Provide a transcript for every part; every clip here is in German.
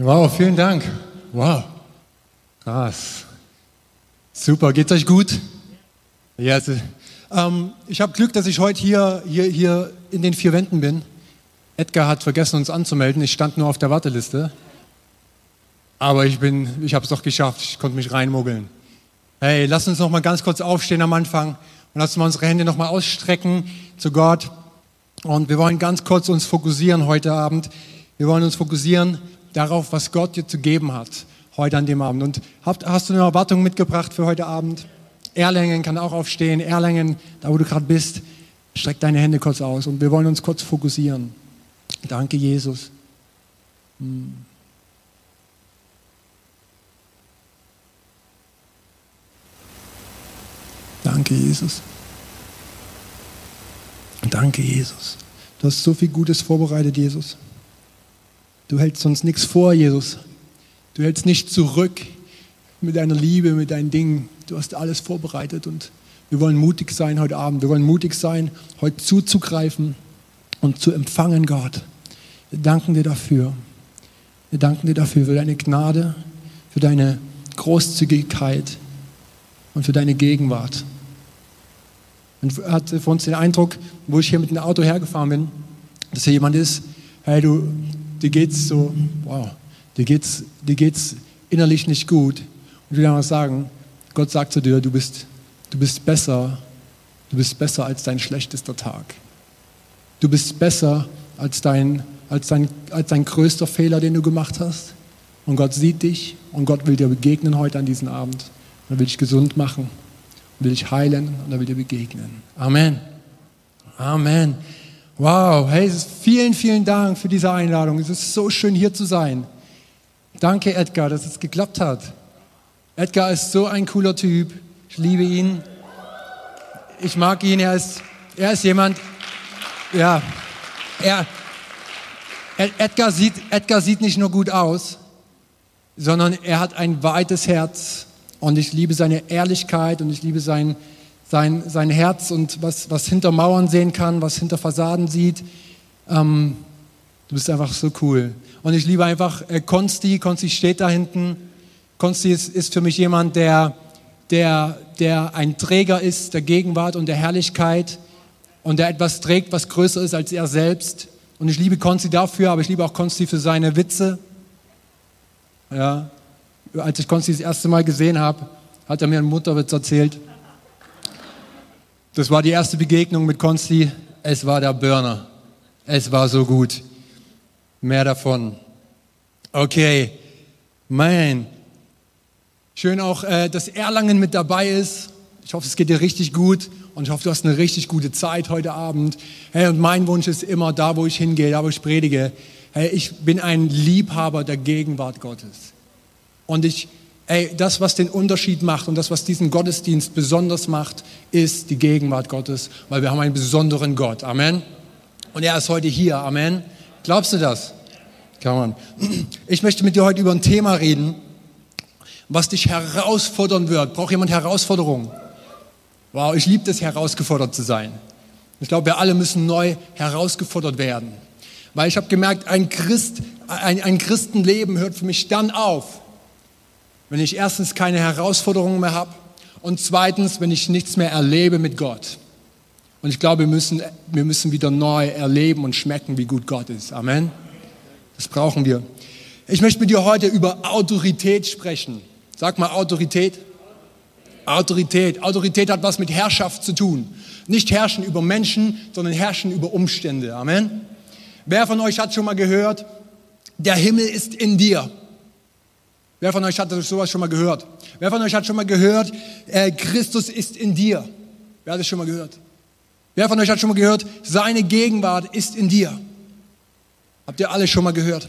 Wow, vielen Dank. Wow. Krass. Super, geht's euch gut? Ja, also, ähm, ich habe Glück, dass ich heute hier, hier, hier in den vier Wänden bin. Edgar hat vergessen, uns anzumelden. Ich stand nur auf der Warteliste. Aber ich, bin, ich habe es doch geschafft. Ich konnte mich reinmuggeln. Hey, lass uns noch mal ganz kurz aufstehen am Anfang und lass uns unsere Hände noch mal ausstrecken zu Gott. Und wir wollen ganz kurz uns fokussieren heute Abend. Wir wollen uns fokussieren darauf, was Gott dir zu geben hat heute an dem Abend. Und hast du eine Erwartung mitgebracht für heute Abend? Erlangen kann auch aufstehen. Erlangen, da wo du gerade bist, streck deine Hände kurz aus und wir wollen uns kurz fokussieren. Danke, Jesus. Hm. Danke, Jesus. Danke, Jesus. Du hast so viel Gutes vorbereitet, Jesus. Du hältst uns nichts vor, Jesus. Du hältst nicht zurück mit deiner Liebe, mit deinen Dingen. Du hast alles vorbereitet und wir wollen mutig sein heute Abend. Wir wollen mutig sein, heute zuzugreifen und zu empfangen, Gott. Wir danken dir dafür. Wir danken dir dafür, für deine Gnade, für deine Großzügigkeit und für deine Gegenwart. Und hatte für uns den Eindruck, wo ich hier mit dem Auto hergefahren bin, dass hier jemand ist, hey, du, dir geht's so, wow, dir geht's, dir geht's innerlich nicht gut. Und will einfach sagen, Gott sagt zu dir, du bist, du bist besser, du bist besser als dein schlechtester Tag. Du bist besser als dein, als dein, als dein größter Fehler, den du gemacht hast. Und Gott sieht dich und Gott will dir begegnen heute an diesem Abend. Und er will dich gesund machen, will dich heilen und er will dir begegnen. Amen. Amen. Wow, hey, vielen, vielen Dank für diese Einladung. Es ist so schön hier zu sein. Danke, Edgar, dass es geklappt hat. Edgar ist so ein cooler Typ. Ich liebe ihn. Ich mag ihn. Er ist, er ist jemand, ja, er, Edgar sieht, Edgar sieht nicht nur gut aus, sondern er hat ein weites Herz. Und ich liebe seine Ehrlichkeit und ich liebe sein, sein, sein Herz und was, was hinter Mauern sehen kann, was hinter Fassaden sieht. Ähm, du bist einfach so cool. Und ich liebe einfach äh, Konsti. Konsti steht da hinten. Konsti ist, ist für mich jemand, der, der, der ein Träger ist der Gegenwart und der Herrlichkeit und der etwas trägt, was größer ist als er selbst. Und ich liebe Konsti dafür, aber ich liebe auch Konsti für seine Witze. Ja, als ich Konsti das erste Mal gesehen habe, hat er mir einen Mutterwitz erzählt. Das war die erste Begegnung mit Konsti. Es war der Burner. Es war so gut. Mehr davon. Okay, mein. Schön auch, äh, dass Erlangen mit dabei ist. Ich hoffe, es geht dir richtig gut und ich hoffe, du hast eine richtig gute Zeit heute Abend. Hey, und mein Wunsch ist immer, da wo ich hingehe, da wo ich predige, hey, ich bin ein Liebhaber der Gegenwart Gottes. Und ich Ey, das, was den Unterschied macht und das, was diesen Gottesdienst besonders macht, ist die Gegenwart Gottes, weil wir haben einen besonderen Gott. Amen. Und er ist heute hier. Amen. Glaubst du das? Come on. Ich möchte mit dir heute über ein Thema reden, was dich herausfordern wird. Braucht jemand Herausforderungen? Wow, ich liebe es, herausgefordert zu sein. Ich glaube, wir alle müssen neu herausgefordert werden. Weil ich habe gemerkt, ein, Christ, ein, ein Christenleben hört für mich dann auf, wenn ich erstens keine Herausforderungen mehr habe und zweitens, wenn ich nichts mehr erlebe mit Gott. Und ich glaube, wir müssen, wir müssen wieder neu erleben und schmecken, wie gut Gott ist. Amen. Das brauchen wir. Ich möchte mit dir heute über Autorität sprechen. Sag mal Autorität. Autorität. Autorität hat was mit Herrschaft zu tun. Nicht herrschen über Menschen, sondern herrschen über Umstände. Amen. Wer von euch hat schon mal gehört, der Himmel ist in dir? Wer von euch hat sowas schon mal gehört? Wer von euch hat schon mal gehört, äh, Christus ist in dir? Wer hat das schon mal gehört? Wer von euch hat schon mal gehört, seine Gegenwart ist in dir? Habt ihr alle schon mal gehört?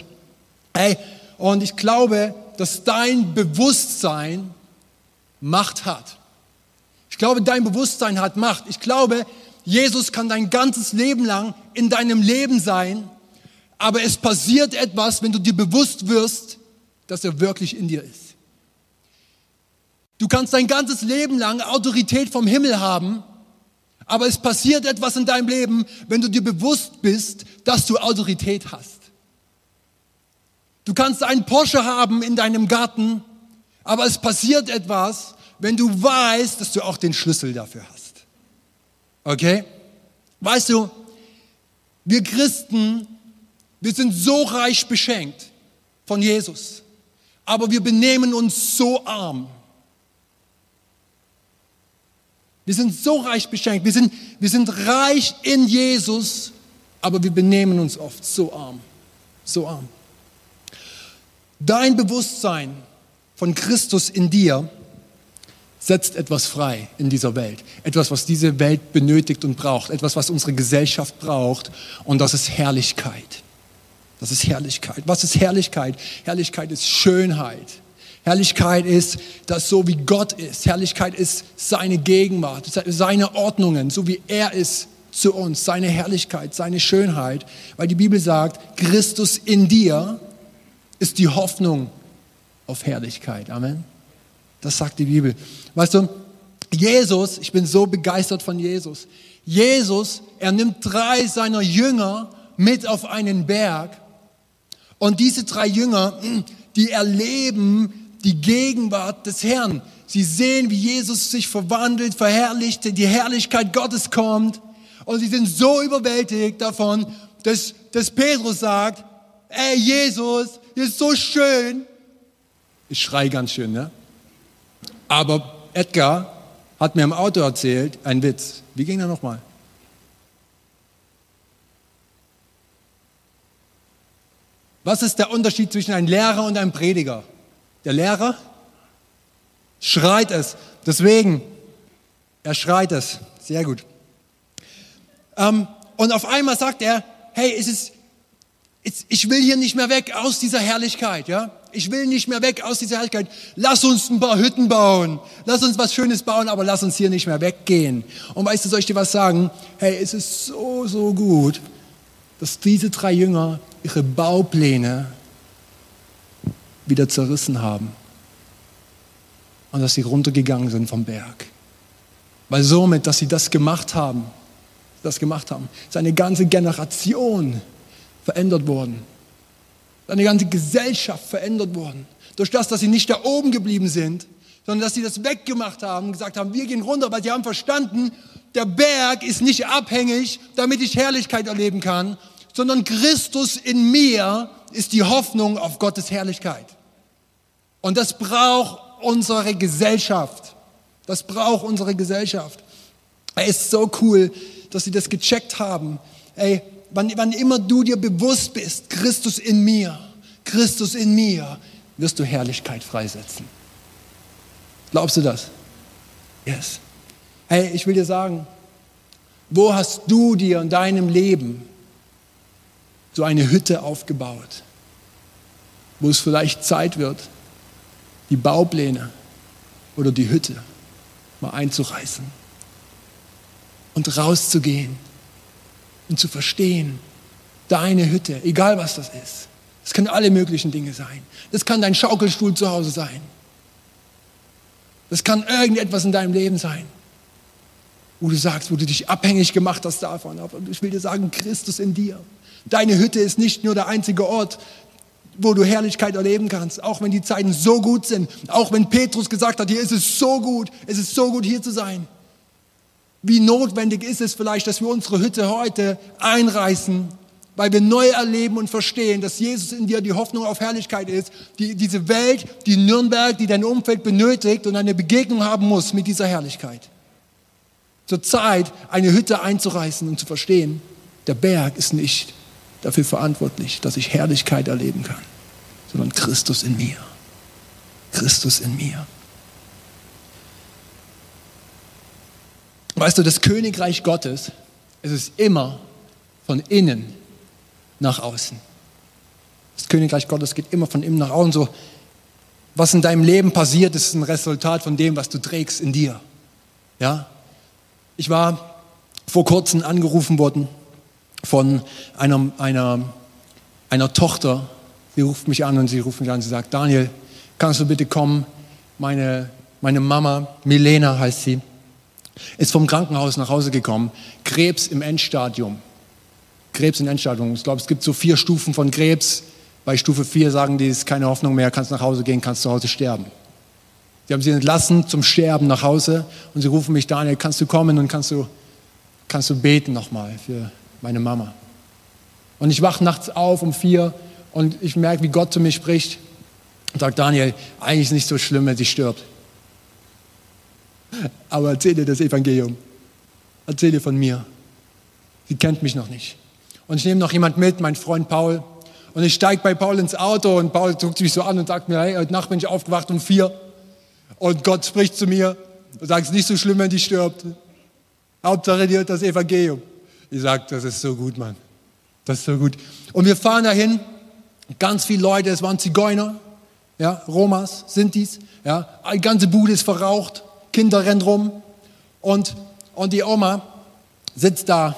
Hey, und ich glaube, dass dein Bewusstsein Macht hat. Ich glaube, dein Bewusstsein hat Macht. Ich glaube, Jesus kann dein ganzes Leben lang in deinem Leben sein, aber es passiert etwas, wenn du dir bewusst wirst, dass er wirklich in dir ist. Du kannst dein ganzes Leben lang Autorität vom Himmel haben, aber es passiert etwas in deinem Leben, wenn du dir bewusst bist, dass du Autorität hast. Du kannst einen Porsche haben in deinem Garten, aber es passiert etwas, wenn du weißt, dass du auch den Schlüssel dafür hast. Okay? Weißt du, wir Christen, wir sind so reich beschenkt von Jesus, aber wir benehmen uns so arm. Wir sind so reich beschenkt, wir sind, wir sind reich in Jesus, aber wir benehmen uns oft so arm, so arm. Dein Bewusstsein von Christus in dir setzt etwas frei in dieser Welt. Etwas, was diese Welt benötigt und braucht. Etwas, was unsere Gesellschaft braucht. Und das ist Herrlichkeit. Das ist Herrlichkeit. Was ist Herrlichkeit? Herrlichkeit ist Schönheit. Herrlichkeit ist das so, wie Gott ist. Herrlichkeit ist seine Gegenwart, seine Ordnungen, so wie er ist zu uns, seine Herrlichkeit, seine Schönheit. Weil die Bibel sagt, Christus in dir ist die Hoffnung auf Herrlichkeit. Amen. Das sagt die Bibel. Weißt du, Jesus, ich bin so begeistert von Jesus. Jesus, er nimmt drei seiner Jünger mit auf einen Berg. Und diese drei Jünger, die erleben die Gegenwart des Herrn. Sie sehen, wie Jesus sich verwandelt, verherrlicht, die Herrlichkeit Gottes kommt. Und sie sind so überwältigt davon, dass, dass Petrus sagt, ey Jesus, hier ist so schön. Ich schrei ganz schön, ne? Aber Edgar hat mir im Auto erzählt, ein Witz. Wie ging er nochmal? Was ist der Unterschied zwischen einem Lehrer und einem Prediger? Der Lehrer schreit es. Deswegen, er schreit es. Sehr gut. Ähm, und auf einmal sagt er, hey, es ist, ich will hier nicht mehr weg aus dieser Herrlichkeit, ja? Ich will nicht mehr weg aus dieser Herrlichkeit. Lass uns ein paar Hütten bauen. Lass uns was Schönes bauen, aber lass uns hier nicht mehr weggehen. Und weißt du, soll ich dir was sagen? Hey, es ist so, so gut, dass diese drei Jünger ihre Baupläne wieder zerrissen haben. Und dass sie runtergegangen sind vom Berg. Weil somit, dass sie das gemacht haben, das gemacht haben, ist eine ganze Generation verändert worden. Eine ganze Gesellschaft verändert worden. Durch das, dass sie nicht da oben geblieben sind, sondern dass sie das weggemacht haben und gesagt haben, wir gehen runter, weil sie haben verstanden, der Berg ist nicht abhängig, damit ich Herrlichkeit erleben kann, sondern Christus in mir ist die Hoffnung auf Gottes Herrlichkeit. Und das braucht unsere Gesellschaft. Das braucht unsere Gesellschaft. Es ist so cool, dass sie das gecheckt haben. Ey, wann, wann immer du dir bewusst bist, Christus in mir, Christus in mir, wirst du Herrlichkeit freisetzen. Glaubst du das? Yes. Hey, ich will dir sagen, wo hast du dir in deinem Leben so eine Hütte aufgebaut, wo es vielleicht Zeit wird, die Baupläne oder die Hütte mal einzureißen und rauszugehen und zu verstehen, deine Hütte, egal was das ist. Das können alle möglichen Dinge sein. Das kann dein Schaukelstuhl zu Hause sein. Das kann irgendetwas in deinem Leben sein, wo du sagst, wo du dich abhängig gemacht hast davon. Aber ich will dir sagen, Christus in dir. Deine Hütte ist nicht nur der einzige Ort, wo du Herrlichkeit erleben kannst, auch wenn die Zeiten so gut sind, auch wenn Petrus gesagt hat, hier ist es so gut, es ist so gut hier zu sein. Wie notwendig ist es vielleicht, dass wir unsere Hütte heute einreißen, weil wir neu erleben und verstehen, dass Jesus in dir die Hoffnung auf Herrlichkeit ist, die, diese Welt, die Nürnberg, die dein Umfeld benötigt und eine Begegnung haben muss mit dieser Herrlichkeit. Zur Zeit eine Hütte einzureißen und zu verstehen, der Berg ist nicht dafür verantwortlich, dass ich Herrlichkeit erleben kann, sondern Christus in mir. Christus in mir. Weißt du, das Königreich Gottes, es ist immer von innen nach außen. Das Königreich Gottes geht immer von innen nach außen. So, was in deinem Leben passiert, ist ein Resultat von dem, was du trägst in dir. Ja? Ich war vor kurzem angerufen worden von einer, einer, einer Tochter. Sie ruft mich an und sie ruft mich an sie sagt, Daniel, kannst du bitte kommen? Meine, meine Mama, Milena heißt sie, ist vom Krankenhaus nach Hause gekommen, Krebs im Endstadium. Krebs im Endstadium. Ich glaube, es gibt so vier Stufen von Krebs. Bei Stufe 4 sagen die, es ist keine Hoffnung mehr, kannst nach Hause gehen, kannst zu Hause sterben. Sie haben sie entlassen zum Sterben nach Hause und sie rufen mich, Daniel, kannst du kommen und kannst du, kannst du beten nochmal für meine Mama. Und ich wache nachts auf um vier und ich merke, wie Gott zu mir spricht und sagt, Daniel, eigentlich ist es nicht so schlimm, wenn sie stirbt. Aber erzähl dir das Evangelium. Erzähl dir von mir. Sie kennt mich noch nicht. Und ich nehme noch jemand mit, mein Freund Paul. Und ich steige bei Paul ins Auto und Paul guckt mich so an und sagt mir, hey, heute Nacht bin ich aufgewacht um vier. Und Gott spricht zu mir und sagt, es ist nicht so schlimm, wenn die stirbt. Hauptsache, die hat das Evangelium. Ich sage, das ist so gut, Mann. Das ist so gut. Und wir fahren dahin. Ganz viele Leute, es waren Zigeuner, ja, Romas, Sintis, ja, die ganze Bude ist verraucht, Kinder rennen rum und, und die Oma sitzt da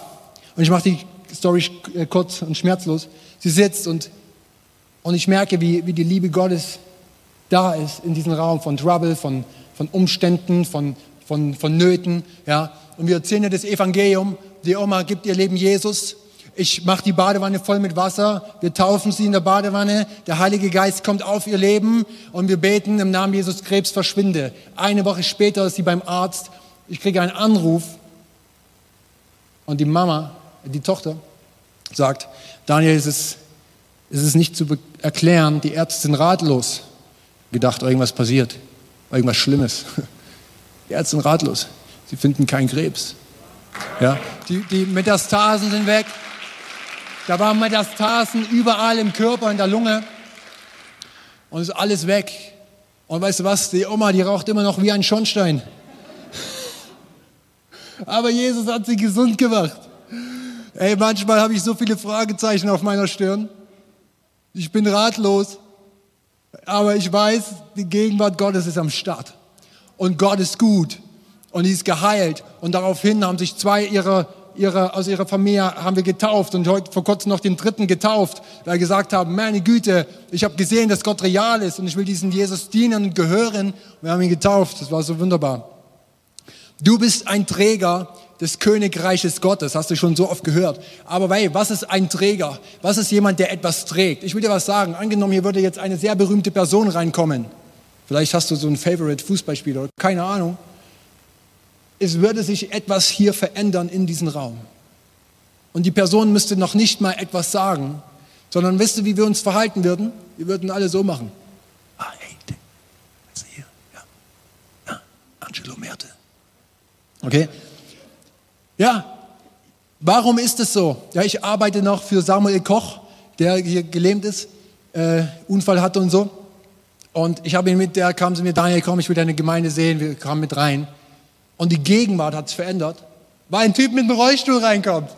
und ich mache die Story äh, kurz und schmerzlos. Sie sitzt und, und ich merke, wie, wie die Liebe Gottes da ist in diesem Raum von Trouble, von, von Umständen, von, von, von Nöten. Ja. Und wir erzählen ihr das Evangelium. Die Oma gibt ihr Leben Jesus. Ich mache die Badewanne voll mit Wasser. Wir taufen sie in der Badewanne. Der Heilige Geist kommt auf ihr Leben und wir beten im Namen Jesus Krebs verschwinde. Eine Woche später ist sie beim Arzt. Ich kriege einen Anruf und die Mama, die Tochter, sagt, Daniel, es ist, es ist nicht zu erklären, die Ärzte sind ratlos. Gedacht, irgendwas passiert, irgendwas Schlimmes. Die Ärzte sind ratlos. Sie finden keinen Krebs. Ja, die, die Metastasen sind weg. Da waren Metastasen überall im Körper, in der Lunge. Und ist alles weg. Und weißt du was? Die Oma, die raucht immer noch wie ein Schornstein. Aber Jesus hat sie gesund gemacht. Ey, manchmal habe ich so viele Fragezeichen auf meiner Stirn. Ich bin ratlos. Aber ich weiß, die Gegenwart Gottes ist am Start. Und Gott ist gut. Und die ist geheilt. Und daraufhin haben sich zwei ihrer, ihrer, aus ihrer Familie haben wir getauft und heute vor kurzem noch den dritten getauft, weil gesagt haben, meine Güte, ich habe gesehen, dass Gott real ist und ich will diesen Jesus dienen und gehören. Wir haben ihn getauft. Das war so wunderbar. Du bist ein Träger des Königreiches Gottes, hast du schon so oft gehört. Aber hey, was ist ein Träger? Was ist jemand, der etwas trägt? Ich will dir was sagen. Angenommen, hier würde jetzt eine sehr berühmte Person reinkommen. Vielleicht hast du so einen Favorite Fußballspieler, keine Ahnung. Es würde sich etwas hier verändern in diesem Raum. Und die Person müsste noch nicht mal etwas sagen, sondern wisst ihr, wie wir uns verhalten würden? Wir würden alle so machen. Ah, hey, ist hier? Ja. ja. Angelo Merte. Okay? Ja, warum ist es so? Ja, ich arbeite noch für Samuel Koch, der hier gelähmt ist, äh, Unfall hatte und so. Und ich habe ihn mit, der kam zu mir, Daniel, komm, ich will deine Gemeinde sehen. Wir kamen mit rein. Und die Gegenwart hat sich verändert, weil ein Typ mit einem Rollstuhl reinkommt.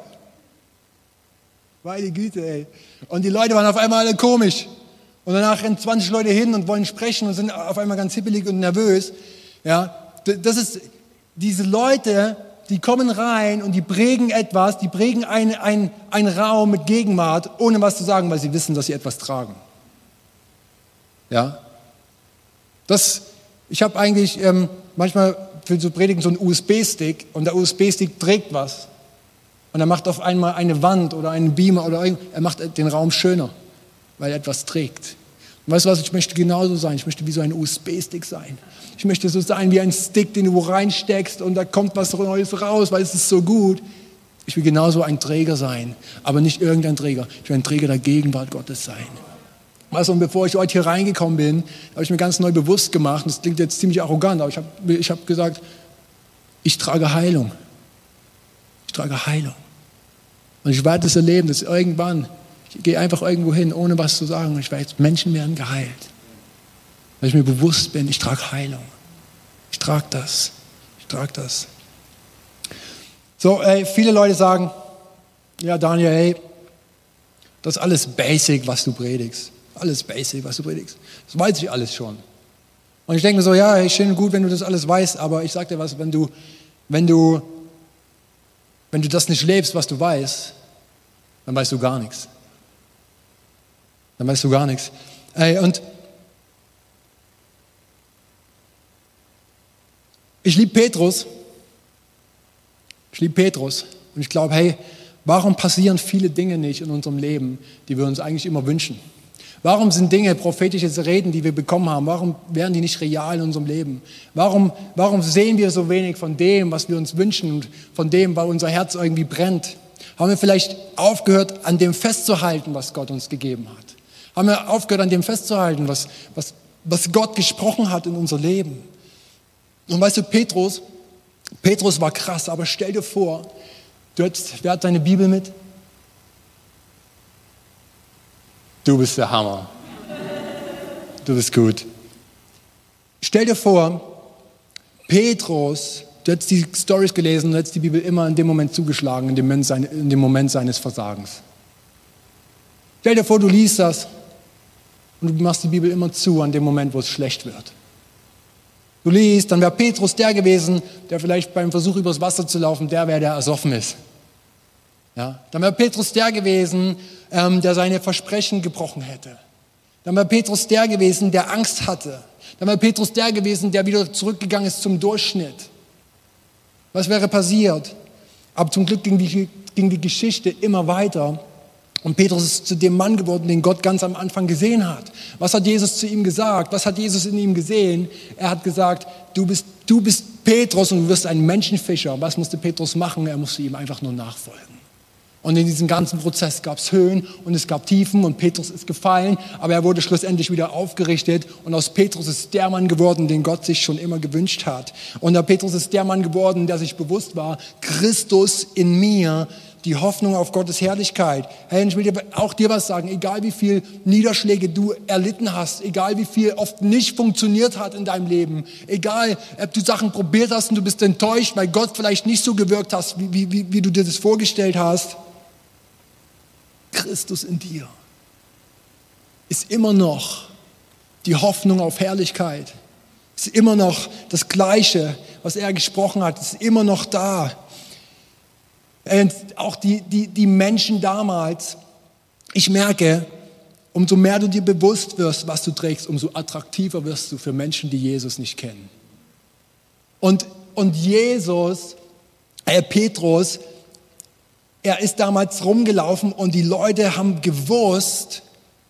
Meine Güte, ey. Und die Leute waren auf einmal alle komisch. Und danach rennen 20 Leute hin und wollen sprechen und sind auf einmal ganz hippelig und nervös. Ja, das ist, diese Leute die kommen rein und die prägen etwas, die prägen einen ein Raum mit Gegenwart, ohne was zu sagen, weil sie wissen, dass sie etwas tragen. Ja? Das, ich habe eigentlich ähm, manchmal für so Predigen so einen USB-Stick und der USB-Stick trägt was. Und er macht auf einmal eine Wand oder einen Beamer oder irgend, er macht den Raum schöner, weil er etwas trägt. Und weißt du was, ich möchte genauso sein. Ich möchte wie so ein USB-Stick sein. Ich möchte so sein wie ein Stick, den du reinsteckst und da kommt was Neues raus, weil es ist so gut. Ich will genauso ein Träger sein, aber nicht irgendein Träger. Ich will ein Träger der Gegenwart Gottes sein. Also, und bevor ich heute hier reingekommen bin, habe ich mir ganz neu bewusst gemacht, und das klingt jetzt ziemlich arrogant, aber ich habe ich hab gesagt, ich trage Heilung. Ich trage Heilung. Und ich werde es erleben, dass irgendwann ich gehe einfach irgendwo hin, ohne was zu sagen. Ich weiß, Menschen werden geheilt. Weil ich mir bewusst bin, ich trage Heilung. Ich trage das. Ich trage das. So, ey, viele Leute sagen, ja, Daniel, hey, das ist alles basic, was du predigst. Alles basic, was du predigst. Das weiß ich alles schon. Und ich denke mir so, ja, hey, schön und gut, wenn du das alles weißt, aber ich sage dir was, wenn du, wenn du, wenn du das nicht lebst, was du weißt, dann weißt du gar nichts dann weißt du gar nichts. Ey, und ich liebe Petrus. Ich liebe Petrus. Und ich glaube, hey, warum passieren viele Dinge nicht in unserem Leben, die wir uns eigentlich immer wünschen? Warum sind Dinge, prophetische Reden, die wir bekommen haben, warum werden die nicht real in unserem Leben? Warum, warum sehen wir so wenig von dem, was wir uns wünschen und von dem, weil unser Herz irgendwie brennt? Haben wir vielleicht aufgehört, an dem festzuhalten, was Gott uns gegeben hat? Haben wir aufgehört, an dem festzuhalten, was, was, was Gott gesprochen hat in unser Leben? Und weißt du, Petrus, Petrus war krass, aber stell dir vor, du hättest, wer hat deine Bibel mit? Du bist der Hammer. Du bist gut. Stell dir vor, Petrus, du hättest die Stories gelesen und hättest die Bibel immer in dem Moment zugeschlagen, in dem, Moment, in dem Moment seines Versagens. Stell dir vor, du liest das und du machst die Bibel immer zu an dem Moment, wo es schlecht wird. Du liest, dann wäre Petrus der gewesen, der vielleicht beim Versuch übers Wasser zu laufen, der wäre, der ersoffen ist. Ja? Dann wäre Petrus der gewesen, ähm, der seine Versprechen gebrochen hätte. Dann wäre Petrus der gewesen, der Angst hatte. Dann wäre Petrus der gewesen, der wieder zurückgegangen ist zum Durchschnitt. Was wäre passiert? Aber zum Glück ging die, ging die Geschichte immer weiter. Und Petrus ist zu dem Mann geworden, den Gott ganz am Anfang gesehen hat. Was hat Jesus zu ihm gesagt? Was hat Jesus in ihm gesehen? Er hat gesagt, du bist, du bist Petrus und du wirst ein Menschenfischer. Was musste Petrus machen? Er musste ihm einfach nur nachfolgen. Und in diesem ganzen Prozess gab es Höhen und es gab Tiefen und Petrus ist gefallen, aber er wurde schlussendlich wieder aufgerichtet und aus Petrus ist der Mann geworden, den Gott sich schon immer gewünscht hat. Und der Petrus ist der Mann geworden, der sich bewusst war, Christus in mir, die Hoffnung auf Gottes Herrlichkeit. Hey, ich will dir auch dir was sagen, egal wie viel Niederschläge du erlitten hast, egal wie viel oft nicht funktioniert hat in deinem Leben, egal ob du Sachen probiert hast und du bist enttäuscht, weil Gott vielleicht nicht so gewirkt hast, wie, wie, wie du dir das vorgestellt hast, Christus in dir ist immer noch die Hoffnung auf Herrlichkeit. Ist immer noch das Gleiche, was er gesprochen hat, ist immer noch da. Und auch die, die, die Menschen damals, ich merke, umso mehr du dir bewusst wirst, was du trägst, umso attraktiver wirst du für Menschen, die Jesus nicht kennen. Und, und Jesus, äh, Petrus, er ist damals rumgelaufen und die Leute haben gewusst,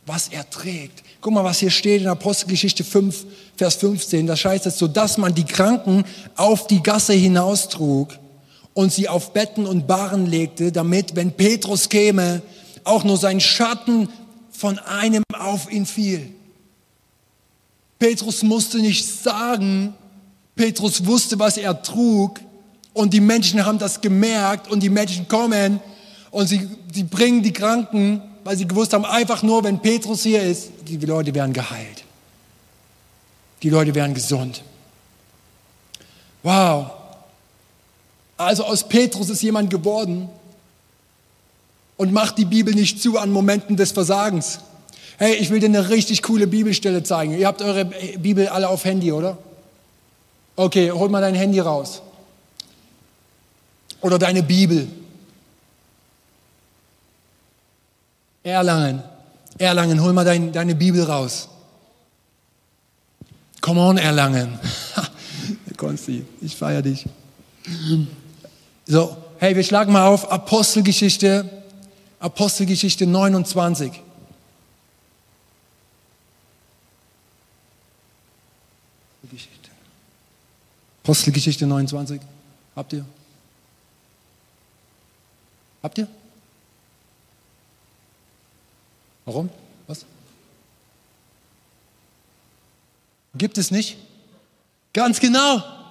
was er trägt. Guck mal, was hier steht in Apostelgeschichte 5, Vers 15. Da heißt es so, dass man die Kranken auf die Gasse hinaustrug und sie auf Betten und Barren legte, damit, wenn Petrus käme, auch nur sein Schatten von einem auf ihn fiel. Petrus musste nicht sagen, Petrus wusste, was er trug, und die Menschen haben das gemerkt und die Menschen kommen und sie, sie bringen die Kranken, weil sie gewusst haben, einfach nur, wenn Petrus hier ist, die Leute werden geheilt. Die Leute werden gesund. Wow. Also aus Petrus ist jemand geworden und macht die Bibel nicht zu an Momenten des Versagens. Hey, ich will dir eine richtig coole Bibelstelle zeigen. Ihr habt eure Bibel alle auf Handy, oder? Okay, hol mal dein Handy raus oder deine Bibel. Erlangen, Erlangen, hol mal dein, deine Bibel raus. Come on, Erlangen. Konsti, ich feiere dich. So, hey, wir schlagen mal auf Apostelgeschichte, Apostelgeschichte 29. Apostelgeschichte 29. Habt ihr? Habt ihr? Warum? Was? Gibt es nicht? Ganz genau.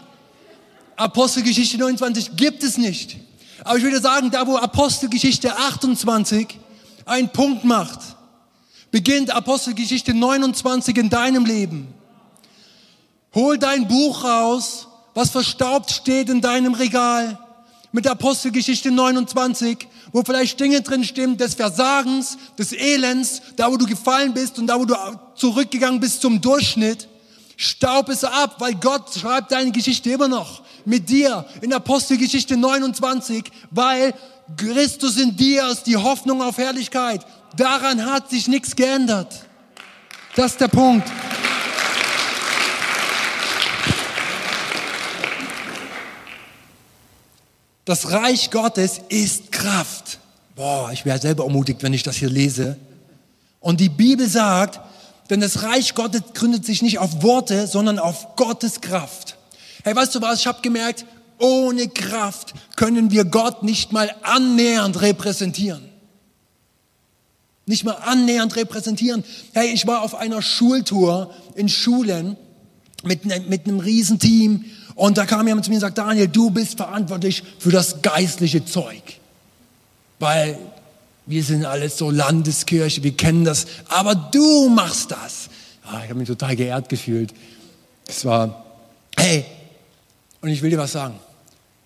Apostelgeschichte 29 gibt es nicht. Aber ich würde sagen, da wo Apostelgeschichte 28 einen Punkt macht, beginnt Apostelgeschichte 29 in deinem Leben. Hol dein Buch raus, was verstaubt steht in deinem Regal mit Apostelgeschichte 29, wo vielleicht Dinge drin stehen des Versagens, des Elends, da wo du gefallen bist und da wo du zurückgegangen bist zum Durchschnitt. Staub es ab, weil Gott schreibt deine Geschichte immer noch mit dir in Apostelgeschichte 29, weil Christus in dir ist die Hoffnung auf Herrlichkeit. Daran hat sich nichts geändert. Das ist der Punkt. Das Reich Gottes ist Kraft. Boah, ich wäre selber ermutigt, wenn ich das hier lese. Und die Bibel sagt, denn das Reich Gottes gründet sich nicht auf Worte, sondern auf Gottes Kraft. Hey, weißt du was? Ich habe gemerkt, ohne Kraft können wir Gott nicht mal annähernd repräsentieren. Nicht mal annähernd repräsentieren. Hey, ich war auf einer Schultour in Schulen mit, ne, mit einem Riesenteam und da kam jemand zu mir und sagt, Daniel, du bist verantwortlich für das geistliche Zeug. Weil wir sind alles so Landeskirche, wir kennen das, aber du machst das. Ah, ich habe mich total geehrt gefühlt. Es war, hey, und ich will dir was sagen.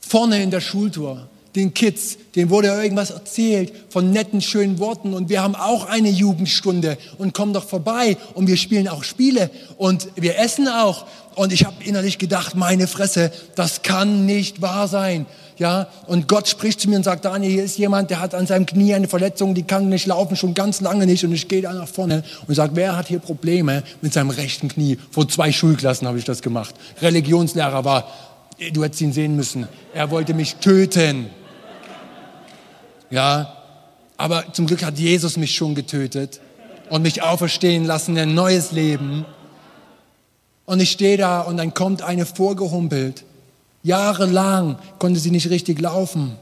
Vorne in der Schultour, den Kids, denen wurde irgendwas erzählt von netten, schönen Worten und wir haben auch eine Jugendstunde und kommen doch vorbei und wir spielen auch Spiele und wir essen auch. Und ich habe innerlich gedacht, meine Fresse, das kann nicht wahr sein ja, und Gott spricht zu mir und sagt, Daniel, hier ist jemand, der hat an seinem Knie eine Verletzung, die kann nicht laufen, schon ganz lange nicht. Und ich gehe da nach vorne und sage, wer hat hier Probleme mit seinem rechten Knie? Vor zwei Schulklassen habe ich das gemacht. Religionslehrer war, du hättest ihn sehen müssen. Er wollte mich töten. Ja, aber zum Glück hat Jesus mich schon getötet und mich auferstehen lassen, ein neues Leben. Und ich stehe da und dann kommt eine vorgehumpelt Jahrelang konnte sie nicht richtig laufen.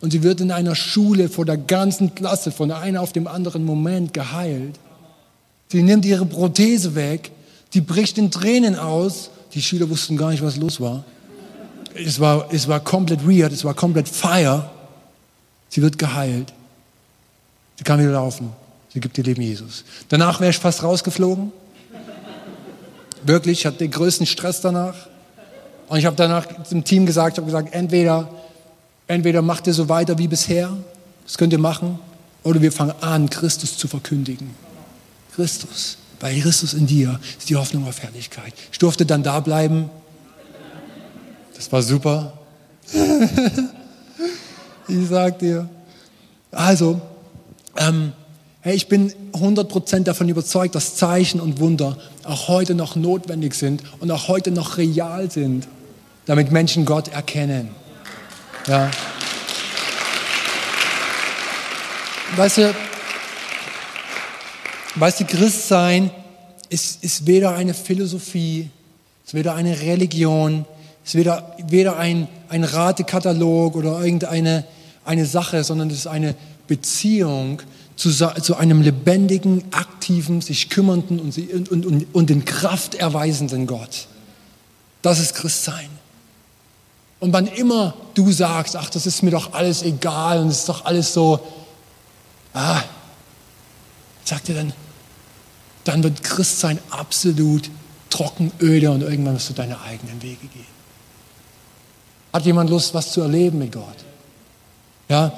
Und sie wird in einer Schule vor der ganzen Klasse von einem auf dem anderen Moment geheilt. Sie nimmt ihre Prothese weg, die bricht in Tränen aus. Die Schüler wussten gar nicht, was los war. Es war, es war komplett weird, es war komplett fire. Sie wird geheilt. Sie kann wieder laufen. Sie gibt ihr Leben Jesus. Danach wäre ich fast rausgeflogen. Wirklich, ich hatte den größten Stress danach. Und ich habe danach zum Team gesagt, ich habe gesagt, entweder, entweder macht ihr so weiter wie bisher, das könnt ihr machen, oder wir fangen an, Christus zu verkündigen. Christus, bei Christus in dir ist die Hoffnung auf Herrlichkeit. Ich durfte dann da bleiben. Das war super. ich sag dir. Also, ähm, hey, ich bin 100% davon überzeugt, dass Zeichen und Wunder auch heute noch notwendig sind und auch heute noch real sind damit Menschen Gott erkennen. Ja. Weißt du, weißt du, Christsein ist, ist weder eine Philosophie, ist weder eine Religion, ist weder, weder ein, ein Ratekatalog oder irgendeine eine Sache, sondern es ist eine Beziehung zu, zu einem lebendigen, aktiven, sich kümmernden und, und, und, und in Kraft erweisenden Gott. Das ist Christsein. Und wann immer du sagst, ach, das ist mir doch alles egal und es ist doch alles so, ah, sagt dir dann, dann wird Christsein absolut trocken, öde und irgendwann wirst du deine eigenen Wege gehen. Hat jemand Lust, was zu erleben mit Gott? Ja,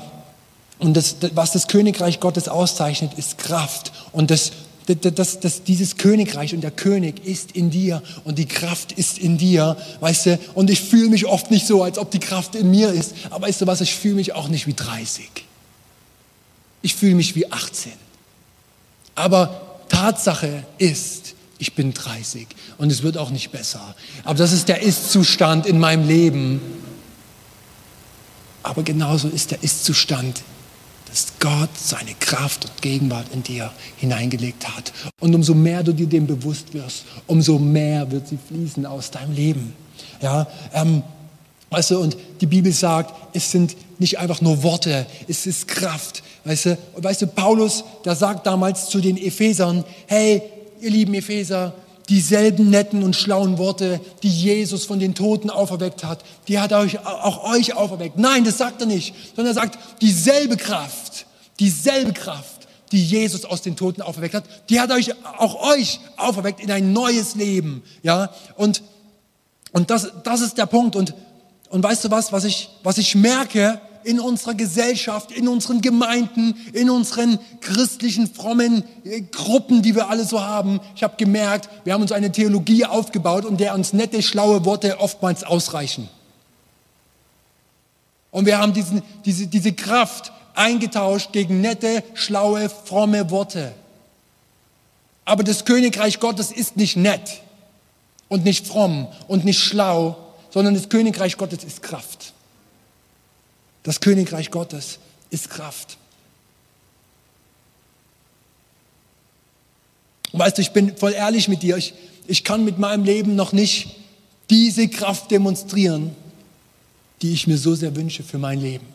und das, was das Königreich Gottes auszeichnet, ist Kraft. Und das das, das, dieses Königreich und der König ist in dir und die Kraft ist in dir, weißt du, und ich fühle mich oft nicht so, als ob die Kraft in mir ist, aber weißt du was, ich fühle mich auch nicht wie 30. Ich fühle mich wie 18. Aber Tatsache ist, ich bin 30 und es wird auch nicht besser. Aber das ist der Ist-Zustand in meinem Leben. Aber genauso ist der Ist-Zustand dass Gott seine Kraft und Gegenwart in dir hineingelegt hat. Und umso mehr du dir dem bewusst wirst, umso mehr wird sie fließen aus deinem Leben. Ja, ähm, weißt du, und die Bibel sagt, es sind nicht einfach nur Worte, es ist Kraft. Weißt du, und weißt du, Paulus, der sagt damals zu den Ephesern, hey, ihr lieben Epheser, dieselben netten und schlauen Worte, die Jesus von den Toten auferweckt hat, die hat euch, auch euch auferweckt. Nein, das sagt er nicht, sondern er sagt, dieselbe Kraft, dieselbe Kraft, die Jesus aus den Toten auferweckt hat, die hat euch, auch euch auferweckt in ein neues Leben. Ja, und, und das, das ist der Punkt. Und, und weißt du was, was ich, was ich merke, in unserer Gesellschaft, in unseren Gemeinden, in unseren christlichen, frommen äh, Gruppen, die wir alle so haben. Ich habe gemerkt, wir haben uns eine Theologie aufgebaut und der uns nette, schlaue Worte oftmals ausreichen. Und wir haben diesen, diese, diese Kraft eingetauscht gegen nette, schlaue, fromme Worte. Aber das Königreich Gottes ist nicht nett und nicht fromm und nicht schlau, sondern das Königreich Gottes ist Kraft. Das Königreich Gottes ist Kraft. Weißt du, ich bin voll ehrlich mit dir. Ich, ich kann mit meinem Leben noch nicht diese Kraft demonstrieren, die ich mir so sehr wünsche für mein Leben.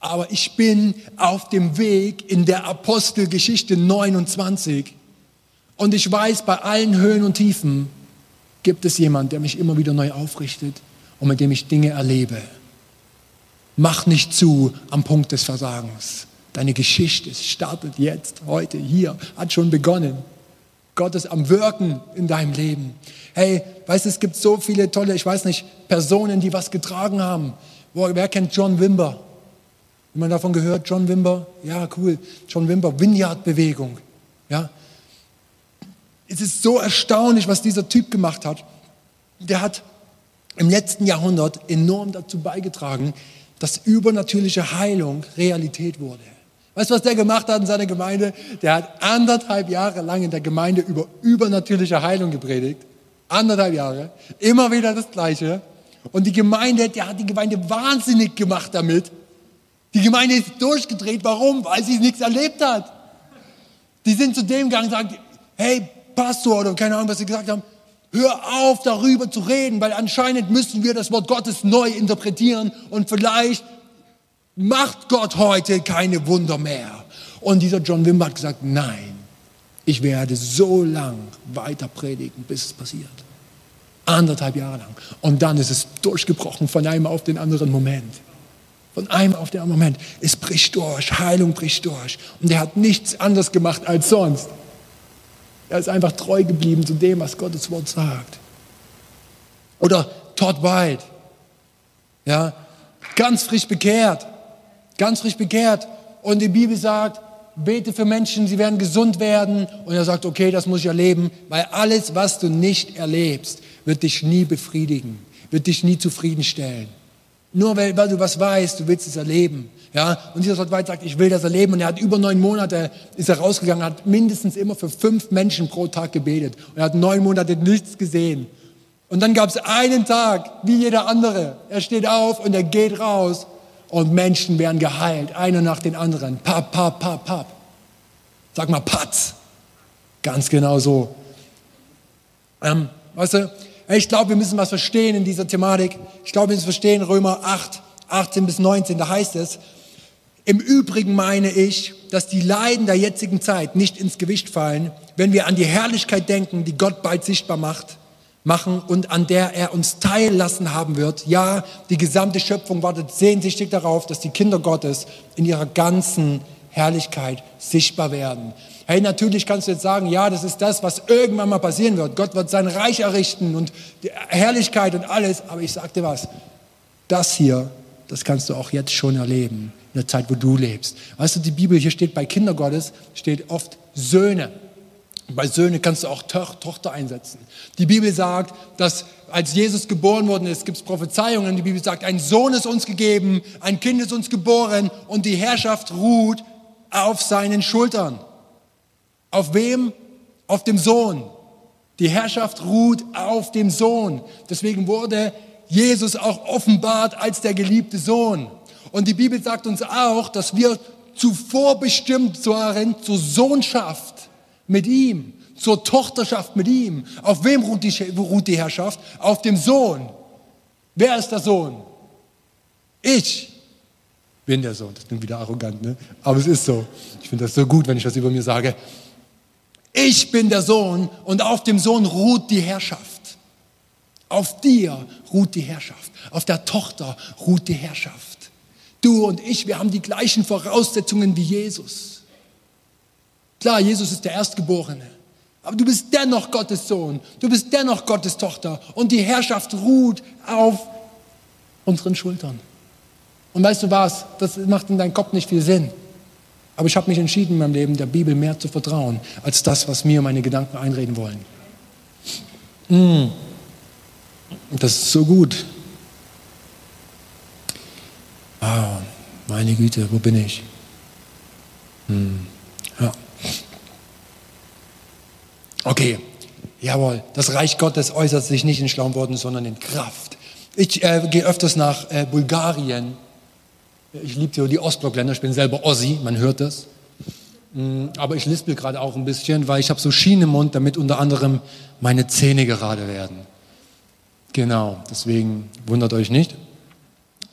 Aber ich bin auf dem Weg in der Apostelgeschichte 29 und ich weiß, bei allen Höhen und Tiefen gibt es jemand, der mich immer wieder neu aufrichtet und mit dem ich Dinge erlebe. Mach nicht zu am Punkt des Versagens. Deine Geschichte startet jetzt, heute, hier, hat schon begonnen. Gott ist am Wirken in deinem Leben. Hey, weißt du, es gibt so viele tolle, ich weiß nicht, Personen, die was getragen haben. wer kennt John Wimber? man davon gehört? John Wimber? Ja, cool. John Wimber, Vineyard-Bewegung. Ja. Es ist so erstaunlich, was dieser Typ gemacht hat. Der hat im letzten Jahrhundert enorm dazu beigetragen, dass übernatürliche Heilung Realität wurde. Weißt du, was der gemacht hat in seiner Gemeinde? Der hat anderthalb Jahre lang in der Gemeinde über übernatürliche Heilung gepredigt. Anderthalb Jahre. Immer wieder das Gleiche. Und die Gemeinde, der hat die Gemeinde wahnsinnig gemacht damit. Die Gemeinde ist durchgedreht. Warum? Weil sie nichts erlebt hat. Die sind zu dem gegangen und sagen, hey, Pastor oder keine Ahnung, was sie gesagt haben, hör auf darüber zu reden, weil anscheinend müssen wir das Wort Gottes neu interpretieren und vielleicht macht Gott heute keine Wunder mehr. Und dieser John Wimber hat gesagt, nein, ich werde so lang weiter predigen, bis es passiert. Anderthalb Jahre lang. Und dann ist es durchgebrochen von einem auf den anderen Moment. Von einem auf den anderen Moment. Es bricht durch, Heilung bricht durch. Und er hat nichts anderes gemacht als sonst. Er ist einfach treu geblieben zu dem, was Gottes Wort sagt. Oder Todd White. Ja, ganz frisch bekehrt ganz frisch bekehrt. Und die Bibel sagt, bete für Menschen, sie werden gesund werden. Und er sagt, okay, das muss ich erleben, weil alles, was du nicht erlebst, wird dich nie befriedigen, wird dich nie zufriedenstellen. Nur weil, weil du was weißt, du willst es erleben. Ja, und dieser Gott sagt, ich will das erleben. Und er hat über neun Monate, ist er rausgegangen, hat mindestens immer für fünf Menschen pro Tag gebetet. Und er hat neun Monate nichts gesehen. Und dann gab es einen Tag, wie jeder andere. Er steht auf und er geht raus und Menschen werden geheilt, einer nach den anderen. Pap, pap, pap, pap. Sag mal, Patz. Ganz genau so. Ähm, weißt du, ich glaube, wir müssen was verstehen in dieser Thematik. Ich glaube, wir müssen verstehen, Römer 8, 18 bis 19, da heißt es, im Übrigen meine ich, dass die Leiden der jetzigen Zeit nicht ins Gewicht fallen, wenn wir an die Herrlichkeit denken, die Gott bald sichtbar macht machen und an der er uns teillassen haben wird. Ja, die gesamte Schöpfung wartet sehnsüchtig darauf, dass die Kinder Gottes in ihrer ganzen Herrlichkeit sichtbar werden. Hey, natürlich kannst du jetzt sagen, ja, das ist das, was irgendwann mal passieren wird. Gott wird sein Reich errichten und die Herrlichkeit und alles. Aber ich sag dir was, das hier, das kannst du auch jetzt schon erleben, der Zeit, wo du lebst. Weißt du, die Bibel, hier steht bei Kinder Gottes, steht oft Söhne. Bei Söhne kannst du auch Tochter einsetzen. Die Bibel sagt, dass als Jesus geboren worden ist, gibt es Prophezeiungen. Die Bibel sagt, ein Sohn ist uns gegeben, ein Kind ist uns geboren und die Herrschaft ruht auf seinen Schultern. Auf wem? Auf dem Sohn. Die Herrschaft ruht auf dem Sohn. Deswegen wurde Jesus auch offenbart als der geliebte Sohn. Und die Bibel sagt uns auch, dass wir zuvor bestimmt waren zur Sohnschaft mit ihm, zur Tochterschaft mit ihm. Auf wem ruht die, ruht die Herrschaft? Auf dem Sohn. Wer ist der Sohn? Ich bin der Sohn. Das klingt wieder arrogant, ne? aber es ist so. Ich finde das so gut, wenn ich das über mir sage. Ich bin der Sohn und auf dem Sohn ruht die Herrschaft. Auf dir ruht die Herrschaft. Auf der Tochter ruht die Herrschaft. Du und ich, wir haben die gleichen Voraussetzungen wie Jesus. Klar, Jesus ist der Erstgeborene. Aber du bist dennoch Gottes Sohn. Du bist dennoch Gottes Tochter. Und die Herrschaft ruht auf unseren Schultern. Und weißt du was? Das macht in deinem Kopf nicht viel Sinn. Aber ich habe mich entschieden in meinem Leben, der Bibel mehr zu vertrauen, als das, was mir meine Gedanken einreden wollen. Mm. Das ist so gut. Ah, meine Güte, wo bin ich? Hm. Ja. Okay, jawohl, das Reich Gottes äußert sich nicht in schlauen Worten, sondern in Kraft. Ich äh, gehe öfters nach äh, Bulgarien. Ich liebe die Ostblockländer, ich bin selber Ossi, man hört das. Mm, aber ich lispel gerade auch ein bisschen, weil ich habe so Schienen im Mund, damit unter anderem meine Zähne gerade werden. Genau, deswegen wundert euch nicht.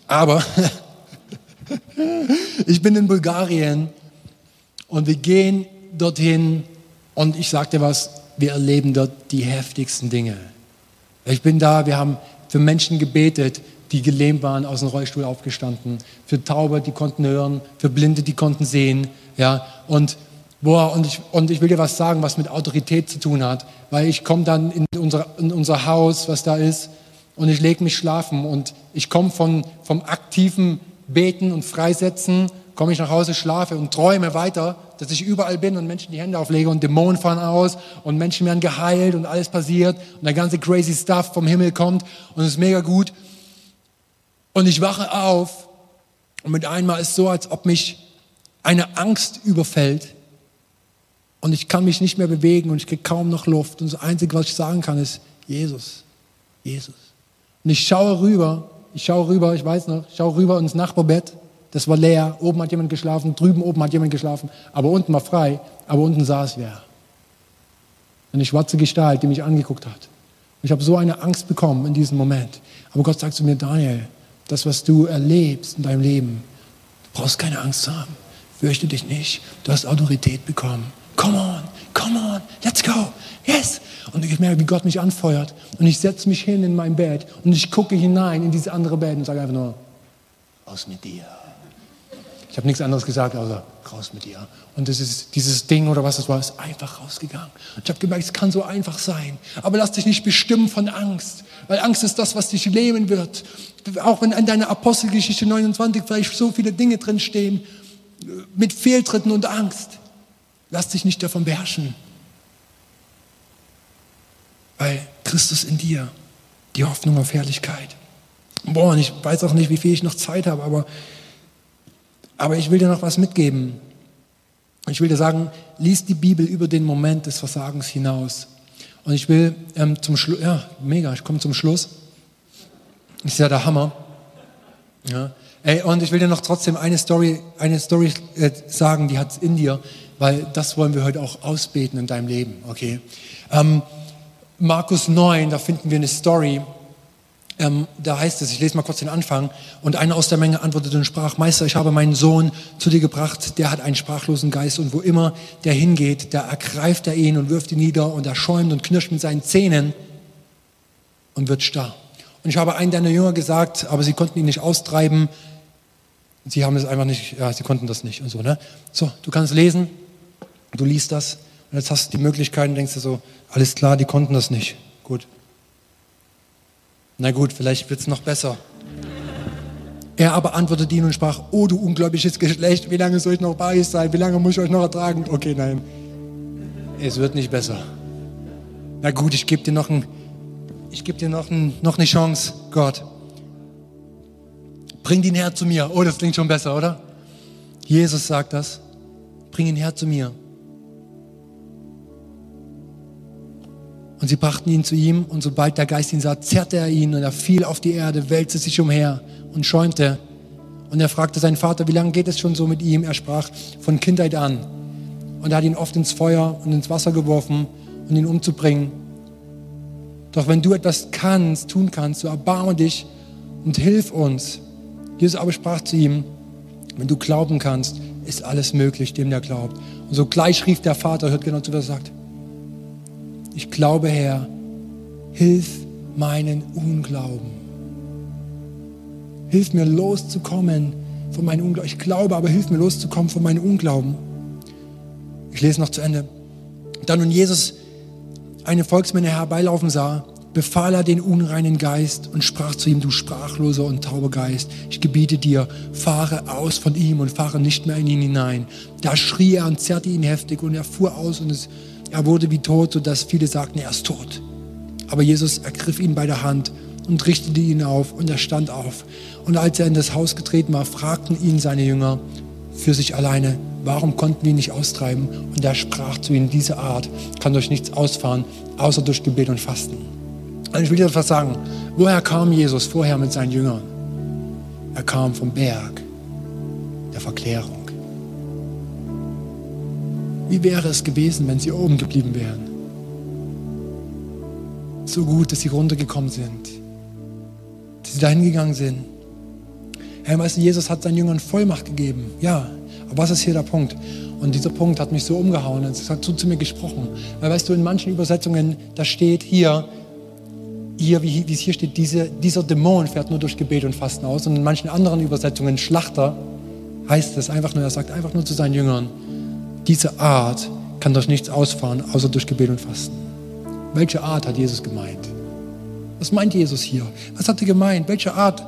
Aber ich bin in Bulgarien und wir gehen dorthin und ich dir was, wir erleben dort die heftigsten Dinge. Ich bin da, wir haben für Menschen gebetet, die gelähmt waren, aus dem Rollstuhl aufgestanden, für Taube, die konnten hören, für Blinde, die konnten sehen, ja, und boah, und ich, und ich will dir was sagen, was mit Autorität zu tun hat, weil ich komme dann in unser, in unser Haus, was da ist, und ich lege mich schlafen und ich komme vom aktiven Beten und Freisetzen, komme ich nach Hause, schlafe und träume weiter, dass ich überall bin und Menschen die Hände auflege und Dämonen fahren aus und Menschen werden geheilt und alles passiert und der ganze crazy Stuff vom Himmel kommt und es ist mega gut. Und ich wache auf und mit einmal ist so, als ob mich eine Angst überfällt und ich kann mich nicht mehr bewegen und ich kriege kaum noch Luft und das Einzige, was ich sagen kann, ist Jesus, Jesus. Und ich schaue rüber, ich schaue rüber, ich weiß noch, ich schaue rüber ins Nachbarbett, das war leer, oben hat jemand geschlafen, drüben oben hat jemand geschlafen, aber unten war frei, aber unten saß wer. Eine schwarze Gestalt, die mich angeguckt hat. Ich habe so eine Angst bekommen in diesem Moment. Aber Gott sagt zu mir, Daniel, das, was du erlebst in deinem Leben, du brauchst keine Angst zu haben. Fürchte dich nicht. Du hast Autorität bekommen. Come on, come on, let's go. Yes. Und ich merke, wie Gott mich anfeuert. Und ich setze mich hin in mein Bett und ich gucke hinein in diese andere Bett und sage einfach nur, raus mit dir. Ich habe nichts anderes gesagt, außer raus mit dir. Und das ist dieses Ding oder was das war, ist einfach rausgegangen. Und ich habe gemerkt, es kann so einfach sein. Aber lass dich nicht bestimmen von Angst, weil Angst ist das, was dich lähmen wird. Auch wenn in deiner Apostelgeschichte 29 vielleicht so viele Dinge drinstehen, mit Fehltritten und Angst. Lass dich nicht davon beherrschen. Weil Christus in dir, die Hoffnung auf Herrlichkeit. Boah, und ich weiß auch nicht, wie viel ich noch Zeit habe, aber aber ich will dir noch was mitgeben. Ich will dir sagen, lies die Bibel über den Moment des Versagens hinaus. Und ich will ähm, zum Schluss, ja, mega, ich komme zum Schluss. Ist ja der Hammer. Ja. Ey, und ich will dir noch trotzdem eine Story, eine Story äh, sagen, die hat es in dir, weil das wollen wir heute auch ausbeten in deinem Leben, okay? Ähm, Markus 9, da finden wir eine Story, ähm, da heißt es, ich lese mal kurz den Anfang, und einer aus der Menge antwortete und sprach, Meister, ich habe meinen Sohn zu dir gebracht, der hat einen sprachlosen Geist und wo immer der hingeht, da ergreift er ihn und wirft ihn nieder und er schäumt und knirscht mit seinen Zähnen und wird starr. Und ich habe einen deiner Jünger gesagt, aber sie konnten ihn nicht austreiben. Sie haben es einfach nicht, ja, sie konnten das nicht und so, ne? So, du kannst lesen, du liest das und jetzt hast du die Möglichkeit und denkst dir so, alles klar, die konnten das nicht. Gut. Na gut, vielleicht wird es noch besser. Er aber antwortete ihn und sprach, oh du unglaubliches Geschlecht, wie lange soll ich noch bei euch sein? Wie lange muss ich euch noch ertragen? Okay, nein, es wird nicht besser. Na gut, ich gebe dir noch, ein, ich geb dir noch, ein, noch eine Chance, Gott. Bring ihn her zu mir. Oh, das klingt schon besser, oder? Jesus sagt das. Bring ihn her zu mir. Und sie brachten ihn zu ihm und sobald der Geist ihn sah, zerrte er ihn und er fiel auf die Erde, wälzte sich umher und schäumte. Und er fragte seinen Vater, wie lange geht es schon so mit ihm? Er sprach, von Kindheit an. Und er hat ihn oft ins Feuer und ins Wasser geworfen, um ihn umzubringen. Doch wenn du etwas kannst, tun kannst, so erbarme dich und hilf uns. Jesus aber sprach zu ihm, wenn du glauben kannst, ist alles möglich, dem der glaubt. Und sogleich rief der Vater, hört genau zu, was er sagt ich glaube, Herr, hilf meinen Unglauben. Hilf mir loszukommen von meinem Unglauben. Ich glaube, aber hilf mir loszukommen von meinem Unglauben. Ich lese noch zu Ende. Da nun Jesus eine Volksmenge herbeilaufen sah, befahl er den unreinen Geist und sprach zu ihm, du sprachloser und tauber Geist, ich gebiete dir, fahre aus von ihm und fahre nicht mehr in ihn hinein. Da schrie er und zerrte ihn heftig und er fuhr aus und es er wurde wie tot, sodass viele sagten, er ist tot. Aber Jesus ergriff ihn bei der Hand und richtete ihn auf und er stand auf. Und als er in das Haus getreten war, fragten ihn seine Jünger für sich alleine, warum konnten wir ihn nicht austreiben? Und er sprach zu ihnen, diese Art kann durch nichts ausfahren, außer durch Gebet und Fasten. Und ich will dir etwas sagen. Woher kam Jesus vorher mit seinen Jüngern? Er kam vom Berg der Verklärung. Wie wäre es gewesen, wenn sie oben geblieben wären? So gut, dass sie runtergekommen sind, dass sie dahin gegangen sind. Herr, weißt du, Jesus hat seinen Jüngern Vollmacht gegeben. Ja, aber was ist hier der Punkt? Und dieser Punkt hat mich so umgehauen. Es hat so zu mir gesprochen. Weil weißt du, in manchen Übersetzungen, da steht hier, hier, wie, es hier steht, diese, dieser Dämon fährt nur durch Gebet und Fasten aus. Und in manchen anderen Übersetzungen, Schlachter, heißt es einfach nur, er sagt einfach nur zu seinen Jüngern, diese Art kann durch nichts ausfahren, außer durch Gebet und Fasten. Welche Art hat Jesus gemeint? Was meint Jesus hier? Was hat er gemeint? Welche Art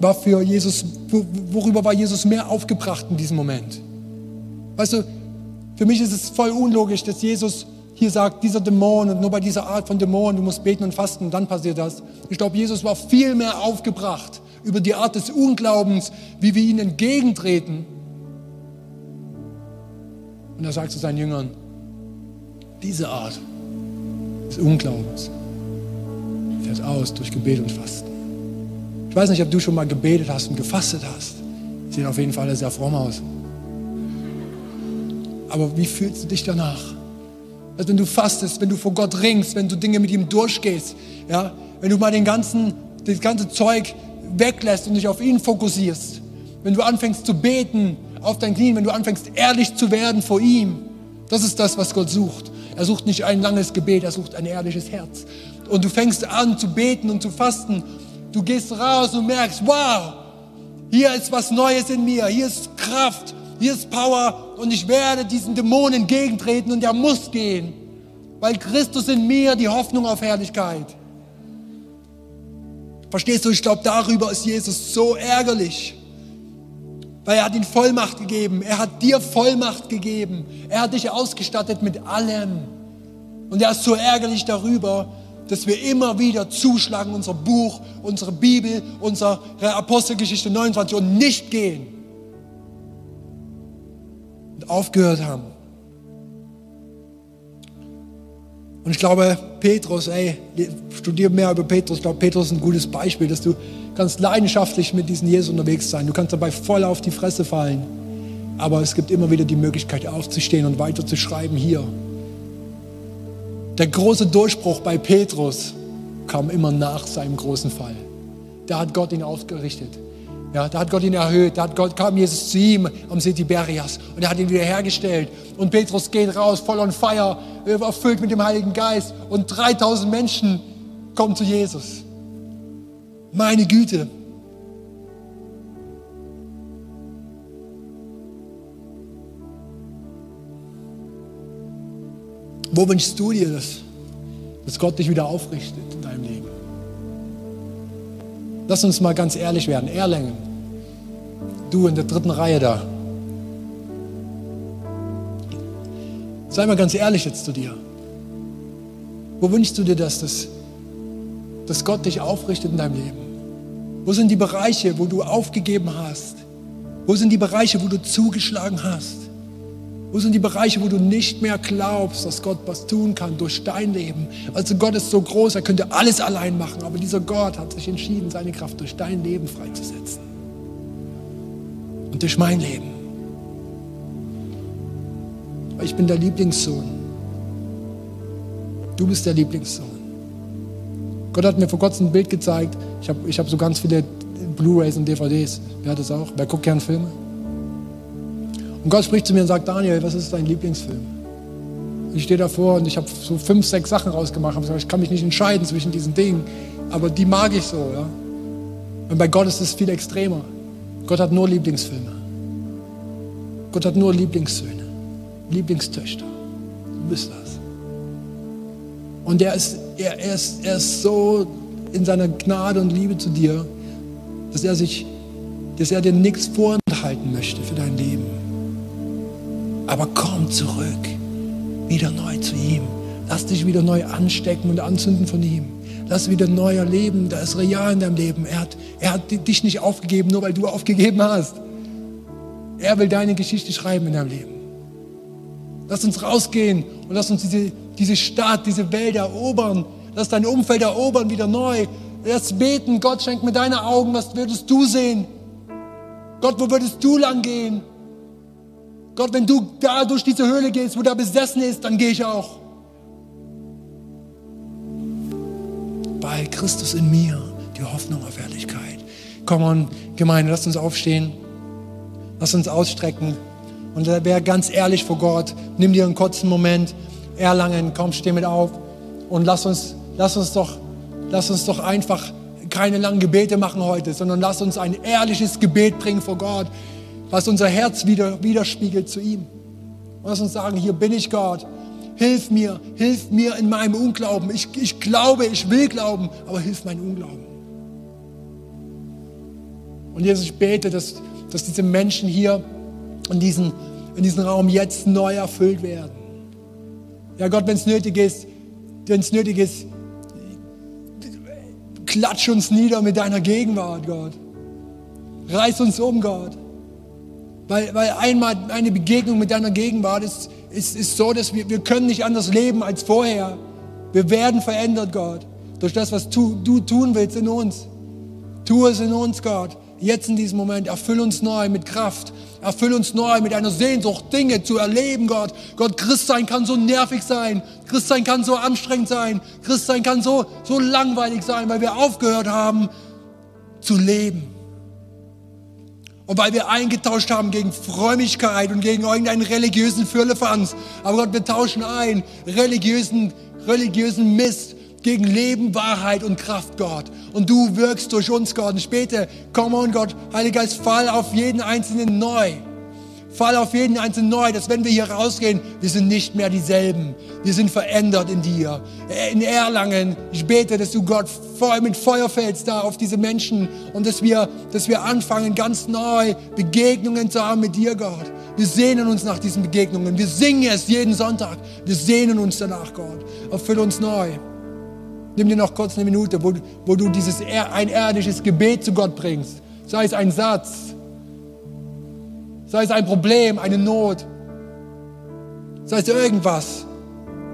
war für Jesus, worüber war Jesus mehr aufgebracht in diesem Moment? Weißt du, für mich ist es voll unlogisch, dass Jesus hier sagt, dieser Dämon und nur bei dieser Art von Dämon, du musst beten und fasten und dann passiert das. Ich glaube, Jesus war viel mehr aufgebracht über die Art des Unglaubens, wie wir ihnen entgegentreten. Und er sagt zu seinen Jüngern, diese Art des Unglaubens fährt aus durch Gebet und Fasten. Ich weiß nicht, ob du schon mal gebetet hast und gefastet hast. Sehen auf jeden Fall sehr fromm aus. Aber wie fühlst du dich danach? Also wenn du fastest, wenn du vor Gott ringst, wenn du Dinge mit ihm durchgehst, ja, wenn du mal den ganzen, das ganze Zeug weglässt und dich auf ihn fokussierst, wenn du anfängst zu beten auf deinen Knien, wenn du anfängst ehrlich zu werden vor ihm, das ist das, was Gott sucht. Er sucht nicht ein langes Gebet, er sucht ein ehrliches Herz. Und du fängst an zu beten und zu fasten. Du gehst raus und merkst, wow, hier ist was Neues in mir, hier ist Kraft, hier ist Power und ich werde diesen Dämonen entgegentreten und er muss gehen, weil Christus in mir die Hoffnung auf Herrlichkeit. Verstehst du, ich glaube, darüber ist Jesus so ärgerlich, weil er hat ihn Vollmacht gegeben, er hat dir Vollmacht gegeben, er hat dich ausgestattet mit allem. Und er ist so ärgerlich darüber, dass wir immer wieder zuschlagen, unser Buch, unsere Bibel, unsere Apostelgeschichte 29 und nicht gehen aufgehört haben. Und ich glaube, Petrus, ey, studier mehr über Petrus. Ich glaube, Petrus ist ein gutes Beispiel, dass du kannst leidenschaftlich mit diesem Jesus unterwegs sein. Du kannst dabei voll auf die Fresse fallen. Aber es gibt immer wieder die Möglichkeit aufzustehen und weiter zu schreiben hier. Der große Durchbruch bei Petrus kam immer nach seinem großen Fall. Da hat Gott ihn ausgerichtet. Ja, da hat Gott ihn erhöht, da hat Gott, kam Jesus zu ihm am See Tiberias und er hat ihn wiederhergestellt. Und Petrus geht raus, voll on fire, erfüllt mit dem Heiligen Geist und 3000 Menschen kommen zu Jesus. Meine Güte. Wo wünschst du dir das, dass Gott dich wieder aufrichtet in deinem Leben? Lass uns mal ganz ehrlich werden. Erlangen, du in der dritten Reihe da. Sei mal ganz ehrlich jetzt zu dir. Wo wünschst du dir das, dass, dass Gott dich aufrichtet in deinem Leben? Wo sind die Bereiche, wo du aufgegeben hast? Wo sind die Bereiche, wo du zugeschlagen hast? Wo sind die Bereiche, wo du nicht mehr glaubst, dass Gott was tun kann durch dein Leben? Also Gott ist so groß, er könnte alles allein machen, aber dieser Gott hat sich entschieden, seine Kraft durch dein Leben freizusetzen. Und durch mein Leben. Ich bin der Lieblingssohn. Du bist der Lieblingssohn. Gott hat mir vor kurzem ein Bild gezeigt. Ich habe ich hab so ganz viele Blu-rays und DVDs. Wer hat das auch? Wer guckt gern Filme? Und Gott spricht zu mir und sagt, Daniel, was ist dein Lieblingsfilm? Ich stehe davor und ich habe so fünf, sechs Sachen rausgemacht. Ich, gesagt, ich kann mich nicht entscheiden zwischen diesen Dingen, aber die mag ich so. Ja? Und bei Gott ist es viel extremer. Gott hat nur Lieblingsfilme. Gott hat nur Lieblingssöhne, Lieblingstöchter. Du bist das. Und er ist, er, er, ist, er ist so in seiner Gnade und Liebe zu dir, dass er sich, dass er dir nichts vorenthalten möchte für dein Leben. Aber komm zurück, wieder neu zu ihm. Lass dich wieder neu anstecken und anzünden von ihm. Lass wieder neu erleben, da ist real in deinem Leben. Er hat, er hat dich nicht aufgegeben, nur weil du aufgegeben hast. Er will deine Geschichte schreiben in deinem Leben. Lass uns rausgehen und lass uns diese, diese Stadt, diese Welt erobern. Lass dein Umfeld erobern wieder neu. Lass beten, Gott schenk mir deine Augen, was würdest du sehen? Gott, wo würdest du lang gehen? Gott, wenn du da durch diese Höhle gehst, wo da besessen ist, dann gehe ich auch. Weil Christus in mir die Hoffnung auf Herrlichkeit. Komm on, Gemeinde, lasst uns aufstehen. Lasst uns ausstrecken. Und wäre ganz ehrlich vor Gott. Nimm dir einen kurzen Moment. Erlangen, komm, steh mit auf. Und lass uns, lass uns doch, lass uns doch einfach keine langen Gebete machen heute, sondern lass uns ein ehrliches Gebet bringen vor Gott, was unser Herz wieder, widerspiegelt zu ihm. Und lass uns sagen, hier bin ich Gott. Hilf mir, hilf mir in meinem Unglauben. Ich, ich glaube, ich will glauben, aber hilf meinem Unglauben. Und Jesus, ich bete, dass, dass diese Menschen hier in diesem, in diesem Raum jetzt neu erfüllt werden. Ja Gott, wenn es nötig ist, wenn es nötig ist, klatsch uns nieder mit deiner Gegenwart, Gott. Reiß uns um, Gott. Weil, weil einmal eine Begegnung mit deiner Gegenwart ist, ist, ist so, dass wir, wir können nicht anders leben als vorher. Wir werden verändert, Gott, durch das, was du, du tun willst in uns. Tu es in uns, Gott jetzt in diesem Moment. Erfüll uns neu mit Kraft. Erfüll uns neu mit einer Sehnsucht, Dinge zu erleben, Gott. Gott, Christsein kann so nervig sein. Christsein kann so anstrengend sein. Christsein kann so, so langweilig sein, weil wir aufgehört haben zu leben. Und weil wir eingetauscht haben gegen Frömmigkeit und gegen irgendeinen religiösen Fürlefanz. Aber Gott, wir tauschen ein religiösen, religiösen Mist gegen Leben, Wahrheit und Kraft, Gott. Und du wirkst durch uns, Gott. Und später, komm on, Gott, Heiliger Geist, fall auf jeden Einzelnen neu. Fall auf jeden Einzelnen neu, dass wenn wir hier rausgehen, wir sind nicht mehr dieselben. Wir sind verändert in dir. In Erlangen, ich bete, dass du Gott mit Feuer fällst da auf diese Menschen und dass wir, dass wir anfangen, ganz neu Begegnungen zu haben mit dir, Gott. Wir sehnen uns nach diesen Begegnungen. Wir singen es jeden Sonntag. Wir sehnen uns danach, Gott. Erfüll uns neu. Nimm dir noch kurz eine Minute, wo, wo du dieses ein irdisches Gebet zu Gott bringst. Sei es ein Satz, sei es ein Problem, eine Not, sei es irgendwas,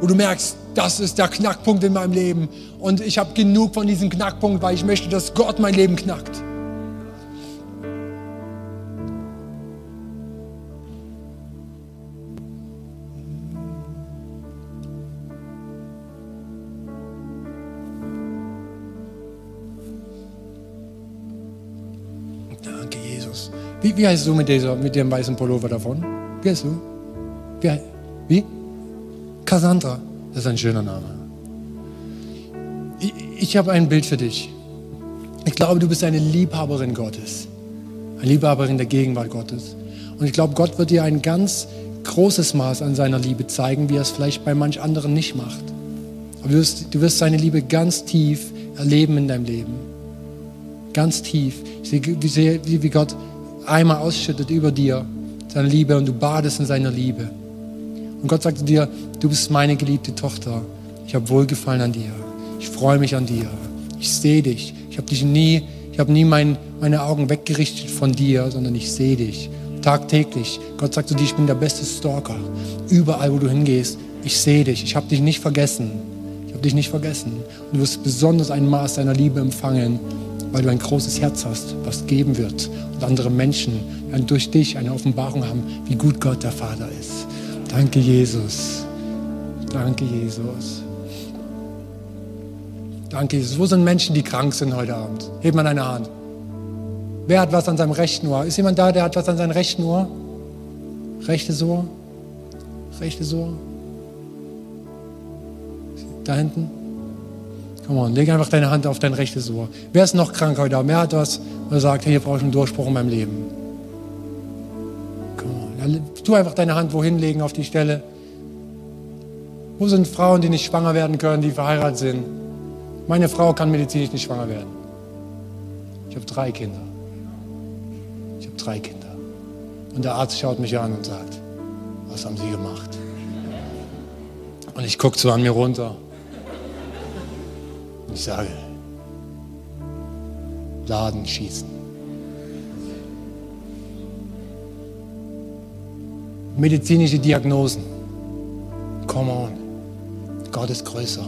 wo du merkst, das ist der Knackpunkt in meinem Leben. Und ich habe genug von diesem Knackpunkt, weil ich möchte, dass Gott mein Leben knackt. Wie, wie heißt du mit, dieser, mit dem weißen Pullover davon? Wie heißt du? Wie? wie? Cassandra. Das ist ein schöner Name. Ich, ich habe ein Bild für dich. Ich glaube, du bist eine Liebhaberin Gottes. Eine Liebhaberin der Gegenwart Gottes. Und ich glaube, Gott wird dir ein ganz großes Maß an seiner Liebe zeigen, wie er es vielleicht bei manch anderen nicht macht. Aber du wirst, du wirst seine Liebe ganz tief erleben in deinem Leben. Ganz tief. Ich sehe, wie, Gott einmal ausschüttet über dir, seine Liebe und du badest in seiner Liebe. Und Gott sagt dir, du bist meine geliebte Tochter. Ich habe Wohlgefallen an dir. Ich freue mich an dir. Ich sehe dich. Ich habe dich nie, ich habe nie mein, meine Augen weggerichtet von dir, sondern ich sehe dich. Tagtäglich. Gott sagt zu dir, ich bin der beste Stalker. Überall, wo du hingehst, ich sehe dich. Ich habe dich nicht vergessen. Ich habe dich nicht vergessen. Und du wirst besonders ein Maß deiner Liebe empfangen, weil du ein großes Herz hast, was geben wird und andere Menschen durch dich eine Offenbarung haben, wie gut Gott der Vater ist. Danke, Jesus. Danke, Jesus. Danke, Jesus. Wo sind Menschen, die krank sind heute Abend? Heb mal deine Hand. Wer hat was an seinem rechten Ohr? Ist jemand da, der hat was an seinem rechten Ohr? Rechtes Ohr? Rechtes Ohr? Da hinten? Komm on, leg einfach deine Hand auf dein rechtes Ohr. Wer ist noch krank heute Abend? Wer hat was, wo er sagt, hey, hier brauche ich einen Durchbruch in meinem Leben? Komm on. Tu einfach deine Hand wohin legen auf die Stelle. Wo sind Frauen, die nicht schwanger werden können, die verheiratet sind? Meine Frau kann medizinisch nicht schwanger werden. Ich habe drei Kinder. Ich habe drei Kinder. Und der Arzt schaut mich an und sagt, was haben Sie gemacht? Und ich gucke so an mir runter. Ich sage, Laden schießen. Medizinische Diagnosen. Come on. Gott ist größer.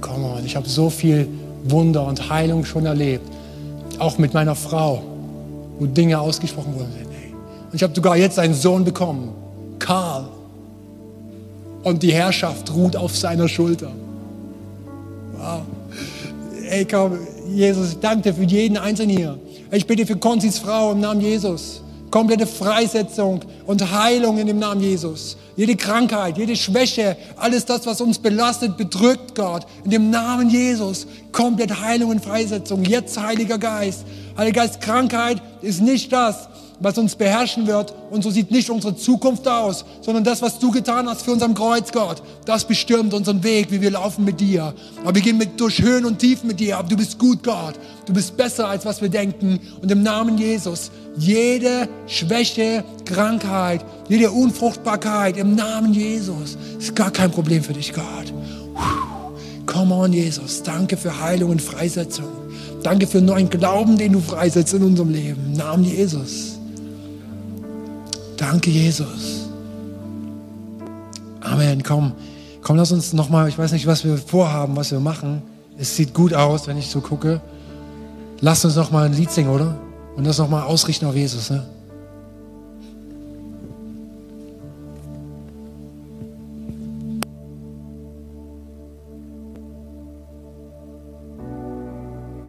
Come on. Ich habe so viel Wunder und Heilung schon erlebt. Auch mit meiner Frau, wo Dinge ausgesprochen. Und Und ich habe sogar jetzt einen Sohn bekommen, Karl. Und die Herrschaft ruht auf seiner Schulter. Wow. Ey, komm, Jesus, ich danke dir für jeden Einzelnen hier. Ich bitte für Konzis Frau im Namen Jesus. Komplette Freisetzung und Heilung in dem Namen Jesus. Jede Krankheit, jede Schwäche, alles das, was uns belastet, bedrückt, Gott. In dem Namen Jesus. Komplett Heilung und Freisetzung. Jetzt, Heiliger Geist. Heiliger Geist, Krankheit ist nicht das, was uns beherrschen wird. Und so sieht nicht unsere Zukunft aus, sondern das, was du getan hast für unseren Kreuz, Gott, das bestimmt unseren Weg, wie wir laufen mit dir. Aber wir gehen mit, durch Höhen und Tiefen mit dir. Aber du bist gut, Gott. Du bist besser, als was wir denken. Und im Namen Jesus, jede Schwäche, Krankheit, jede Unfruchtbarkeit, im Namen Jesus, ist gar kein Problem für dich, Gott. Come on, Jesus. Danke für Heilung und Freisetzung. Danke für neuen Glauben, den du freisetzt in unserem Leben. Im Namen Jesus. Danke, Jesus. Amen. Komm, komm, lass uns nochmal, ich weiß nicht, was wir vorhaben, was wir machen. Es sieht gut aus, wenn ich so gucke. Lass uns nochmal ein Lied singen, oder? Und das nochmal ausrichten auf Jesus. Ne?